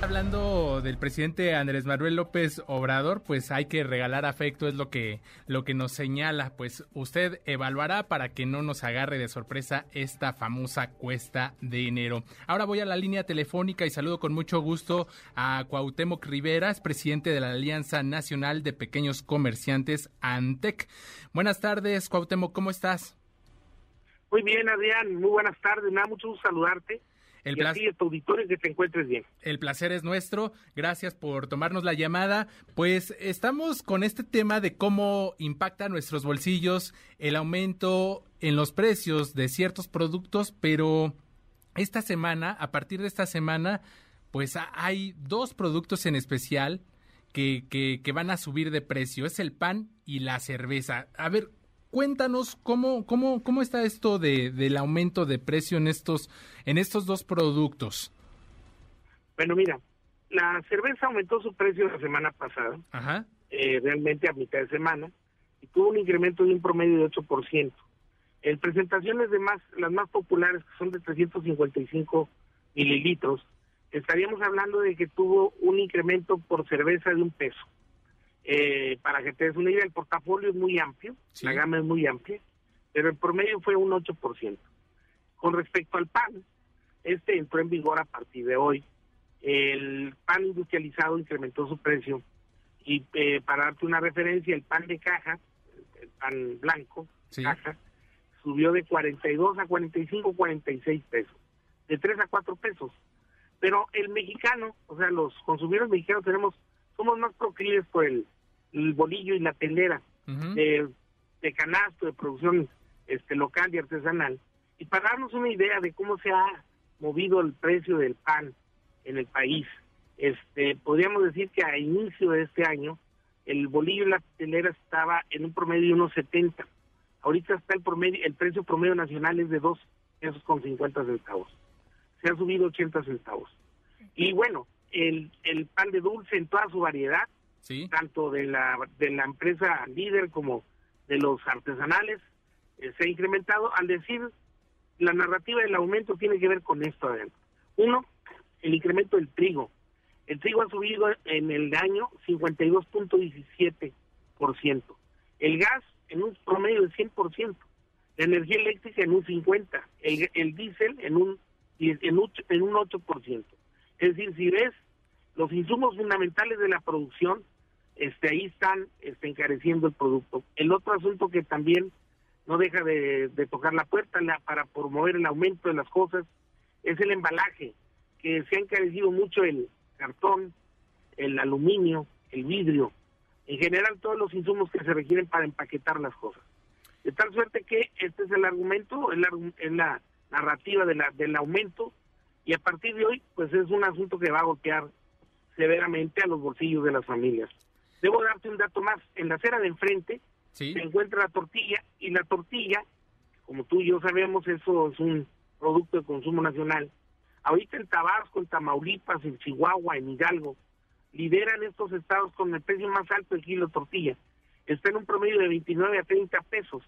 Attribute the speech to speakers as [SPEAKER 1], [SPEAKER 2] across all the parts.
[SPEAKER 1] Hablando del presidente Andrés Manuel López Obrador, pues hay que regalar afecto, es lo que, lo que nos señala. Pues usted evaluará para que no nos agarre de sorpresa esta famosa cuesta de enero. Ahora voy a la línea telefónica y saludo con mucho gusto a Cuauhtémoc Riveras, presidente de la Alianza Nacional de Pequeños Comerciantes, ANTEC. Buenas tardes, Cuauhtémoc, ¿cómo estás?
[SPEAKER 2] Muy bien, Adrián, muy buenas tardes, me da mucho gusto saludarte el placer, tu auditorio que te encuentres bien.
[SPEAKER 1] El placer es nuestro. Gracias por tomarnos la llamada. Pues estamos con este tema de cómo impacta nuestros bolsillos el aumento en los precios de ciertos productos, pero esta semana, a partir de esta semana, pues hay dos productos en especial que, que, que van a subir de precio. Es el pan y la cerveza. A ver, cuéntanos cómo, cómo, cómo está esto de, del aumento de precio en estos, en estos dos productos.
[SPEAKER 2] Bueno, mira, la cerveza aumentó su precio la semana pasada, eh, realmente a mitad de semana, y tuvo un incremento de un promedio de 8%. En presentaciones de más, las más populares, que son de 355 mililitros, estaríamos hablando de que tuvo un incremento por cerveza de un peso. Eh, para que te des una idea, el portafolio es muy amplio, la gama es muy amplia, pero el promedio fue un 8%. Con respecto al pan, este entró en vigor a partir de hoy. El pan industrializado incrementó su precio y eh, para darte una referencia, el pan de caja, el pan blanco, caja, subió de 42 a 45, 46 pesos, de 3 a 4 pesos. Pero el mexicano, o sea, los consumidores mexicanos tenemos, somos más proclives por el el bolillo y la telera de, canasto de producción este local y artesanal. Y para darnos una idea de cómo se ha movido el precio del pan en el país, este podríamos decir que a inicio de este año el bolillo y la telera estaba en un promedio de unos 70. Ahorita está el promedio, el precio promedio nacional es de 2 pesos con 50 centavos. Se ha subido 80 centavos. Y bueno, el, el pan de dulce en toda su variedad tanto de la, de la empresa líder como de los artesanales, eh, se ha incrementado. Al decir la narrativa del aumento tiene que ver con esto adentro. Uno, el incremento del trigo. El trigo ha subido en el año 52.17%. El gas en un promedio de 100%. La energía eléctrica en un 50%. El, el diésel en un, en, un, en un 8%. Es decir, si ves los insumos fundamentales de la producción, este, ahí están este, encareciendo el producto. El otro asunto que también no deja de, tocar la puerta para promover el aumento de las cosas es el embalaje, que se ha encarecido mucho el cartón, el aluminio, el vidrio, en general todos los insumos que se requieren para empaquetar las cosas. De tal suerte que este es el argumento, es la, la narrativa del aumento y a partir de hoy pues es un asunto que va a golpear severamente a los bolsillos de las familias. Debo darte un dato más. En la acera de enfrente se encuentra la tortilla y la tortilla, como tú y yo sabemos, eso es un producto de consumo nacional. Ahorita en Tabasco, en Tamaulipas, en Chihuahua, en Hidalgo, lideran estos estados con el precio más alto del kilo de tortilla. Está en un promedio de 29 a 30 pesos.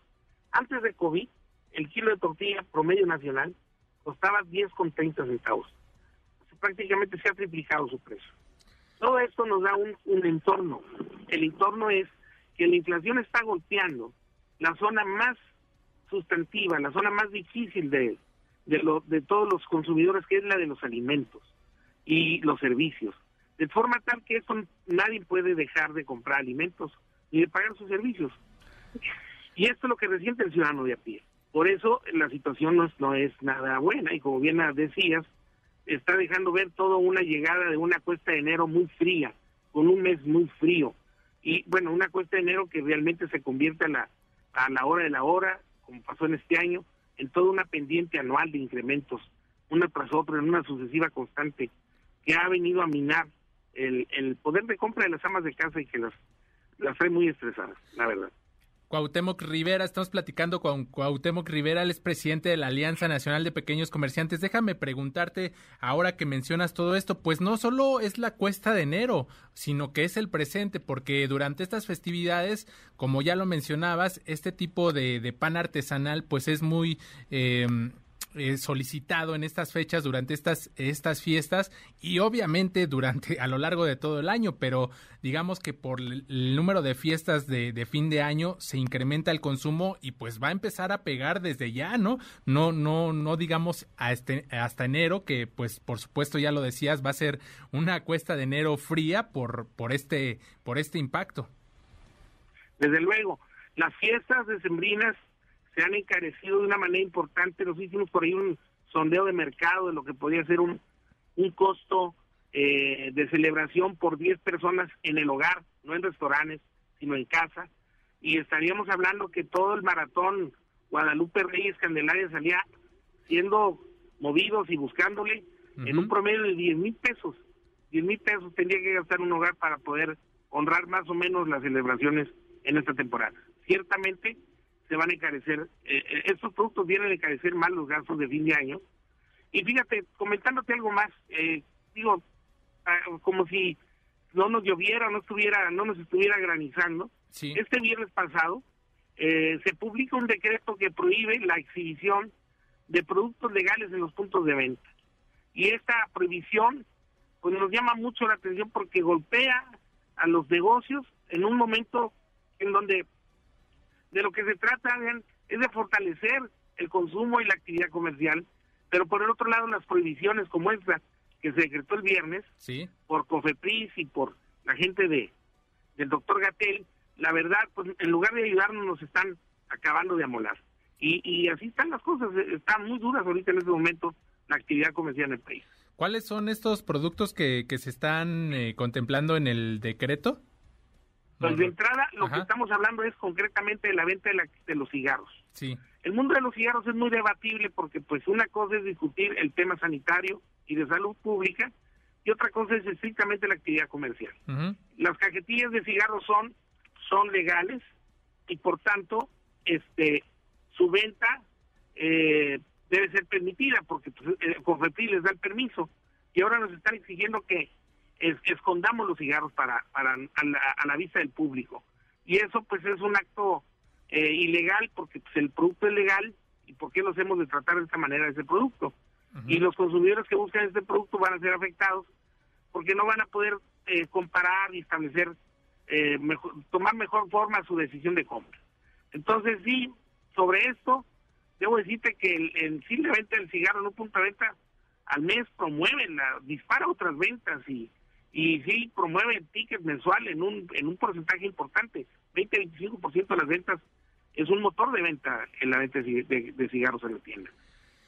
[SPEAKER 2] Antes de COVID, el kilo de tortilla promedio nacional costaba 10 con 30 centavos. prácticamente se ha triplicado su precio. Todo esto nos da un, entorno. El entorno es que la inflación está golpeando la zona más sustantiva, la zona más difícil de, de, de todos los consumidores, que es la de los alimentos y los servicios. De forma tal que eso nadie puede dejar de comprar alimentos ni de pagar sus servicios. Y esto es lo que resiente el ciudadano de a pie. Por eso la situación no es, no es nada buena y como bien decías, está dejando ver toda una llegada de una cuesta de enero muy fría, con un mes muy frío. Y bueno, una cuesta de enero que realmente se convierte a la, a la hora de la hora, como pasó en este año, en toda una pendiente anual de incrementos, una tras otra, en una sucesiva constante, que ha venido a minar el, el poder de compra de las amas de casa y que las, las trae muy estresadas, la verdad.
[SPEAKER 1] Cuauhtémoc Rivera. Estamos platicando con Cuauhtémoc Rivera, el es presidente de la Alianza Nacional de Pequeños Comerciantes. Déjame preguntarte, ahora que mencionas todo esto, pues no solo es la cuesta de enero, sino que es el presente, porque durante estas festividades, como ya lo mencionabas, este tipo de, de pan artesanal, pues es muy... Eh, eh, solicitado en estas fechas durante estas estas fiestas y obviamente durante a lo largo de todo el año pero digamos que por el, número de fiestas de, de, fin de año se incrementa el consumo y pues va a empezar a pegar desde ya no no no no digamos a este, hasta enero que pues por supuesto ya lo decías va a ser una cuesta de enero fría por por este por este impacto.
[SPEAKER 2] Desde luego las fiestas decembrinas se han encarecido de una manera importante. Nos hicimos por ahí un sondeo de mercado de lo que podía ser un, un costo eh, de celebración por 10 personas en el hogar, no en restaurantes, sino en casa. Y estaríamos hablando que todo el maratón Guadalupe Reyes Candelaria salía siendo movidos y buscándole uh -huh. en un promedio de 10 mil pesos. 10 mil pesos tendría que gastar un hogar para poder honrar más o menos las celebraciones en esta temporada. Ciertamente se van a encarecer, eh, estos productos vienen a encarecer más los gastos de fin de año. Y fíjate, comentándote algo más, eh, digo, uh, como si no nos lloviera, no estuviera, no nos estuviera granizando.
[SPEAKER 1] Sí.
[SPEAKER 2] Este viernes pasado eh, se publica un decreto que prohíbe la exhibición de productos legales en los puntos de venta. Y esta prohibición pues nos llama mucho la atención porque golpea a los negocios en un momento en donde de lo que se trata es de fortalecer el consumo y la actividad comercial, pero por el otro lado las prohibiciones como esta que se decretó el viernes
[SPEAKER 1] sí.
[SPEAKER 2] por COFEPRIS y por la gente de del doctor Gatel, la verdad, pues en lugar de ayudarnos nos están acabando de amolar. Y, y así están las cosas, están muy duras ahorita en este momento la actividad comercial en el país.
[SPEAKER 1] ¿Cuáles son estos productos que, que se están eh, contemplando en el decreto?
[SPEAKER 2] Pues de entrada, lo Ajá. que estamos hablando es concretamente de la venta de, la, de, los cigarros.
[SPEAKER 1] Sí.
[SPEAKER 2] El mundo de los cigarros es muy debatible porque, pues, una cosa es discutir el tema sanitario y de salud pública y otra cosa es estrictamente la actividad comercial.
[SPEAKER 1] Uh -huh.
[SPEAKER 2] Las cajetillas de cigarros son son legales y, por tanto, este su venta eh, debe ser permitida porque pues, el COFEPRIS les da el permiso y ahora nos están exigiendo que es, escondamos los cigarros para, para a, la, a, la, vista del público. Y eso pues es un acto eh, ilegal porque pues, el producto es legal y por qué nos hemos de tratar de esta manera ese producto. Uh -huh. Y los consumidores que buscan este producto van a ser afectados porque no van a poder eh, comparar y establecer, eh, mejor, tomar mejor forma su decisión de compra. Entonces sí, sobre esto, debo decirte que el, el sí la venta del cigarro en un punto de venta al mes promueve, la, dispara otras ventas y y sí promueve tickets mensual en un en un porcentaje importante. 20-25% de las ventas es un motor de venta en la venta de, de, cigarros en la tienda.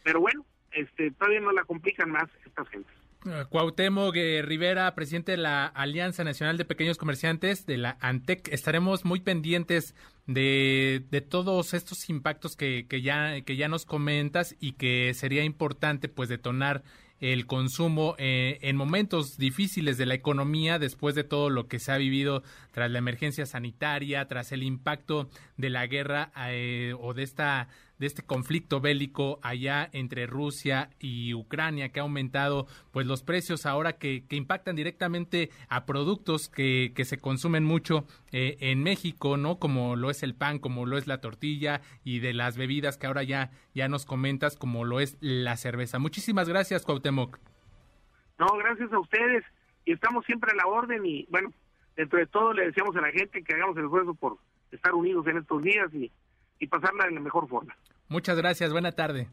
[SPEAKER 2] Pero bueno este todavía no la complican más estas gentes.
[SPEAKER 1] Cuauhtémoc eh, Rivera, presidente de la Alianza Nacional de Pequeños Comerciantes, de la ANTEC, estaremos muy pendientes de, de todos estos impactos que, que, ya, que ya nos comentas y que sería importante pues detonar el consumo eh, en momentos difíciles de la economía después de todo lo que se ha vivido tras la emergencia sanitaria, tras el impacto de la guerra eh, o de esta de este conflicto bélico allá entre Rusia y Ucrania que ha aumentado pues los precios ahora que, que impactan directamente a productos que, que se consumen mucho eh, en México, ¿no? Como lo es el pan, como lo es la tortilla y de las bebidas que ahora ya, ya nos comentas, como lo es la cerveza. Muchísimas gracias, Cuauhtémoc.
[SPEAKER 2] No, gracias a ustedes y estamos siempre a la orden y bueno, dentro de todo le decíamos a la gente que hagamos el esfuerzo por estar unidos en estos días y, y pasarla de la mejor forma.
[SPEAKER 1] Muchas gracias, buena tarde.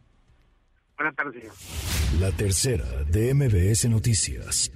[SPEAKER 2] Buenas tardes, señor.
[SPEAKER 3] La tercera de MBS Noticias.